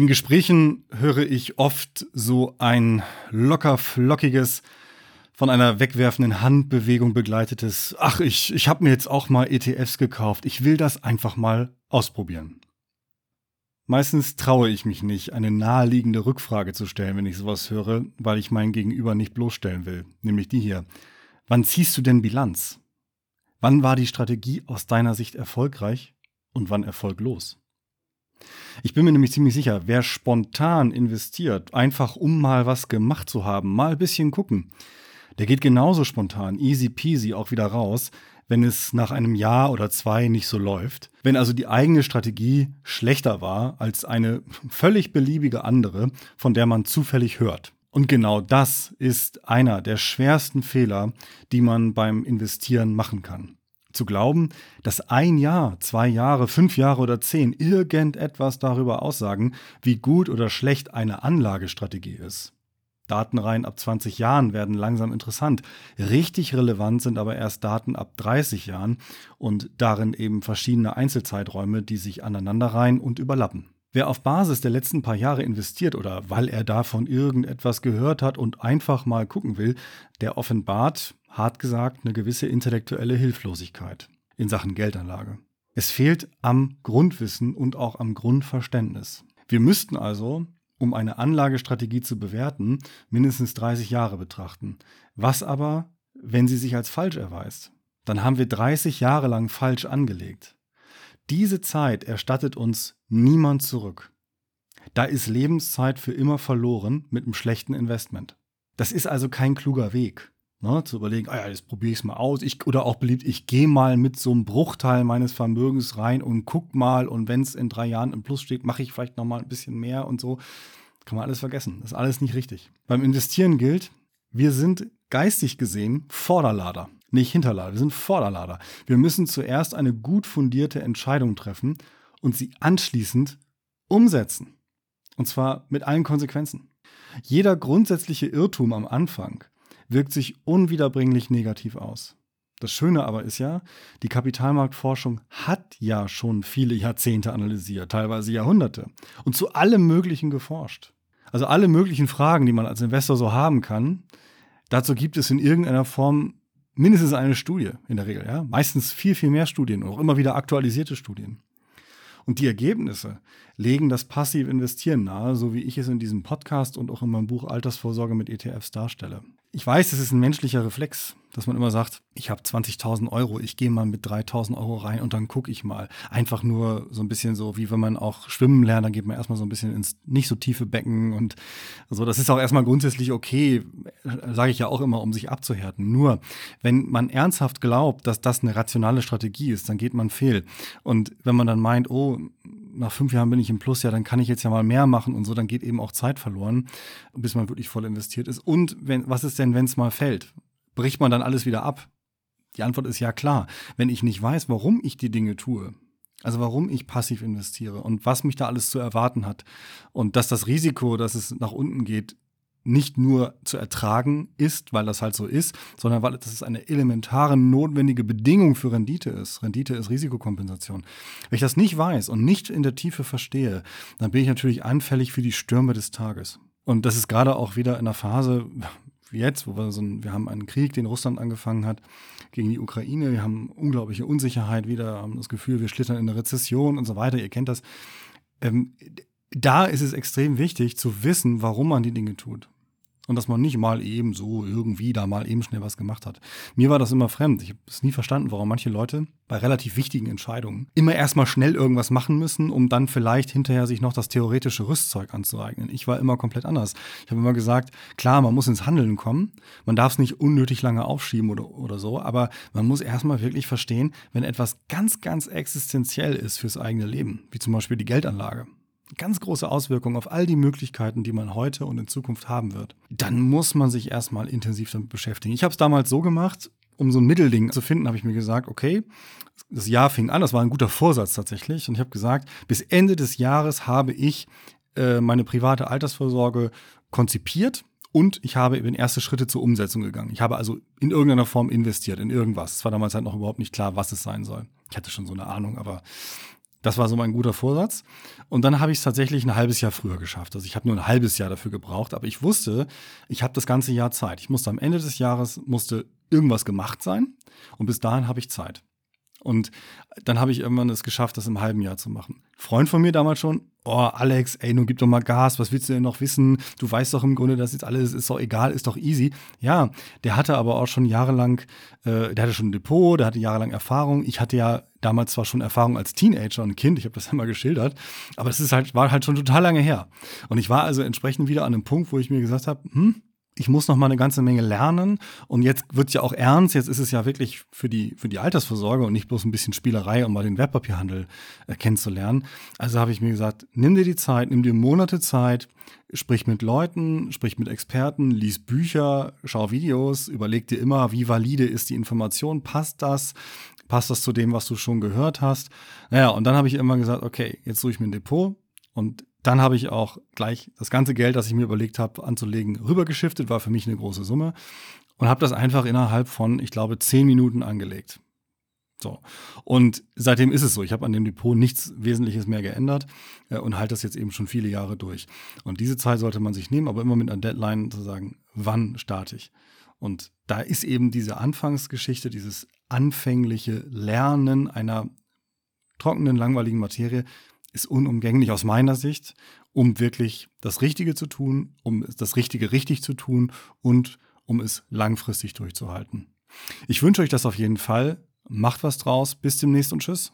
In Gesprächen höre ich oft so ein locker flockiges, von einer wegwerfenden Handbewegung begleitetes, ach, ich, ich habe mir jetzt auch mal ETFs gekauft, ich will das einfach mal ausprobieren. Meistens traue ich mich nicht, eine naheliegende Rückfrage zu stellen, wenn ich sowas höre, weil ich mein Gegenüber nicht bloßstellen will, nämlich die hier. Wann ziehst du denn Bilanz? Wann war die Strategie aus deiner Sicht erfolgreich und wann erfolglos? Ich bin mir nämlich ziemlich sicher, wer spontan investiert, einfach um mal was gemacht zu haben, mal ein bisschen gucken, der geht genauso spontan, easy peasy auch wieder raus, wenn es nach einem Jahr oder zwei nicht so läuft. Wenn also die eigene Strategie schlechter war als eine völlig beliebige andere, von der man zufällig hört. Und genau das ist einer der schwersten Fehler, die man beim Investieren machen kann. Zu glauben, dass ein Jahr, zwei Jahre, fünf Jahre oder zehn irgendetwas darüber aussagen, wie gut oder schlecht eine Anlagestrategie ist. Datenreihen ab 20 Jahren werden langsam interessant. Richtig relevant sind aber erst Daten ab 30 Jahren und darin eben verschiedene Einzelzeiträume, die sich aneinanderreihen und überlappen. Wer auf Basis der letzten paar Jahre investiert oder weil er davon irgendetwas gehört hat und einfach mal gucken will, der offenbart, hart gesagt, eine gewisse intellektuelle Hilflosigkeit in Sachen Geldanlage. Es fehlt am Grundwissen und auch am Grundverständnis. Wir müssten also, um eine Anlagestrategie zu bewerten, mindestens 30 Jahre betrachten. Was aber, wenn sie sich als falsch erweist? Dann haben wir 30 Jahre lang falsch angelegt. Diese Zeit erstattet uns niemand zurück. Da ist Lebenszeit für immer verloren mit einem schlechten Investment. Das ist also kein kluger Weg. Ne, zu überlegen, ah ja, jetzt probiere ich es mal aus. Ich, oder auch beliebt, ich gehe mal mit so einem Bruchteil meines Vermögens rein und guck mal und wenn es in drei Jahren im Plus steht, mache ich vielleicht noch mal ein bisschen mehr und so. Kann man alles vergessen. Das ist alles nicht richtig. Beim Investieren gilt, wir sind geistig gesehen Vorderlader nicht Hinterlader, wir sind Vorderlader. Wir müssen zuerst eine gut fundierte Entscheidung treffen und sie anschließend umsetzen. Und zwar mit allen Konsequenzen. Jeder grundsätzliche Irrtum am Anfang wirkt sich unwiederbringlich negativ aus. Das Schöne aber ist ja, die Kapitalmarktforschung hat ja schon viele Jahrzehnte analysiert, teilweise Jahrhunderte und zu allem Möglichen geforscht. Also alle möglichen Fragen, die man als Investor so haben kann, dazu gibt es in irgendeiner Form mindestens eine Studie in der Regel, ja. Meistens viel, viel mehr Studien auch immer wieder aktualisierte Studien. Und die Ergebnisse legen das passive Investieren nahe, so wie ich es in diesem Podcast und auch in meinem Buch Altersvorsorge mit ETFs darstelle. Ich weiß, es ist ein menschlicher Reflex, dass man immer sagt, ich habe 20.000 Euro, ich gehe mal mit 3.000 Euro rein und dann gucke ich mal. Einfach nur so ein bisschen so, wie wenn man auch schwimmen lernt, dann geht man erstmal so ein bisschen ins nicht so tiefe Becken und so. Das ist auch erstmal grundsätzlich okay, sage ich ja auch immer, um sich abzuhärten. Nur, wenn man ernsthaft glaubt, dass das eine rationale Strategie ist, dann geht man fehl. Und wenn man dann meint, oh, nach fünf Jahren bin ich im Plus, ja, dann kann ich jetzt ja mal mehr machen und so, dann geht eben auch Zeit verloren, bis man wirklich voll investiert ist. Und wenn, was ist denn, wenn es mal fällt? Bricht man dann alles wieder ab? Die Antwort ist ja klar. Wenn ich nicht weiß, warum ich die Dinge tue, also warum ich passiv investiere und was mich da alles zu erwarten hat und dass das Risiko, dass es nach unten geht, nicht nur zu ertragen ist, weil das halt so ist, sondern weil das eine elementare, notwendige Bedingung für Rendite ist. Rendite ist Risikokompensation. Wenn ich das nicht weiß und nicht in der Tiefe verstehe, dann bin ich natürlich anfällig für die Stürme des Tages. Und das ist gerade auch wieder in der Phase wie jetzt, wo wir so ein, wir haben einen Krieg, den Russland angefangen hat gegen die Ukraine. Wir haben unglaubliche Unsicherheit wieder, haben das Gefühl, wir schlittern in eine Rezession und so weiter. Ihr kennt das. Ähm, da ist es extrem wichtig zu wissen, warum man die Dinge tut. Und dass man nicht mal eben so irgendwie da mal eben schnell was gemacht hat. Mir war das immer fremd. Ich habe es nie verstanden, warum manche Leute bei relativ wichtigen Entscheidungen immer erstmal schnell irgendwas machen müssen, um dann vielleicht hinterher sich noch das theoretische Rüstzeug anzueignen. Ich war immer komplett anders. Ich habe immer gesagt, klar, man muss ins Handeln kommen. Man darf es nicht unnötig lange aufschieben oder, oder so. Aber man muss erstmal wirklich verstehen, wenn etwas ganz, ganz existenziell ist fürs eigene Leben, wie zum Beispiel die Geldanlage ganz große Auswirkungen auf all die Möglichkeiten, die man heute und in Zukunft haben wird, dann muss man sich erstmal intensiv damit beschäftigen. Ich habe es damals so gemacht, um so ein Mittelding zu finden, habe ich mir gesagt, okay, das Jahr fing an, das war ein guter Vorsatz tatsächlich, und ich habe gesagt, bis Ende des Jahres habe ich äh, meine private Altersvorsorge konzipiert und ich habe eben erste Schritte zur Umsetzung gegangen. Ich habe also in irgendeiner Form investiert, in irgendwas. Es war damals halt noch überhaupt nicht klar, was es sein soll. Ich hatte schon so eine Ahnung, aber Das war so mein guter Vorsatz. Und dann habe ich es tatsächlich ein halbes Jahr früher geschafft. Also ich habe nur ein halbes Jahr dafür gebraucht, aber ich wusste, ich habe das ganze Jahr Zeit. Ich musste am Ende des Jahres musste irgendwas gemacht sein und bis dahin habe ich Zeit. Und dann habe ich irgendwann es geschafft, das im halben Jahr zu machen. Freund von mir damals schon, oh Alex, ey, nun gib doch mal Gas, was willst du denn noch wissen? Du weißt doch im Grunde, das ist alles, ist doch egal, ist doch easy. Ja, der hatte aber auch schon jahrelang, äh, der hatte schon ein Depot, der hatte jahrelang Erfahrung. Ich hatte ja damals zwar schon Erfahrung als Teenager und Kind, ich habe das ja mal geschildert, aber es ist halt, war halt schon total lange her. Und ich war also entsprechend wieder an einem Punkt, wo ich mir gesagt habe, hm, ich muss noch mal eine ganze Menge lernen. Und jetzt wird ja auch ernst. Jetzt ist es ja wirklich für die, für die Altersvorsorge und nicht bloß ein bisschen Spielerei, um mal den Wertpapierhandel äh, kennenzulernen. Also habe ich mir gesagt, nimm dir die Zeit, nimm dir Monate Zeit, sprich mit Leuten, sprich mit Experten, lies Bücher, schau Videos, überleg dir immer, wie valide ist die Information, passt das? Passt das zu dem, was du schon gehört hast? Naja, und dann habe ich immer gesagt, okay, jetzt suche ich mir ein Depot und dann habe ich auch gleich das ganze Geld, das ich mir überlegt habe anzulegen, rübergeschiftet, war für mich eine große Summe und habe das einfach innerhalb von, ich glaube, zehn Minuten angelegt. So. Und seitdem ist es so. Ich habe an dem Depot nichts Wesentliches mehr geändert äh, und halte das jetzt eben schon viele Jahre durch. Und diese Zeit sollte man sich nehmen, aber immer mit einer Deadline zu sagen, wann starte ich. Und da ist eben diese Anfangsgeschichte, dieses anfängliche Lernen einer trockenen, langweiligen Materie ist unumgänglich aus meiner Sicht, um wirklich das Richtige zu tun, um das Richtige richtig zu tun und um es langfristig durchzuhalten. Ich wünsche euch das auf jeden Fall. Macht was draus. Bis demnächst und tschüss.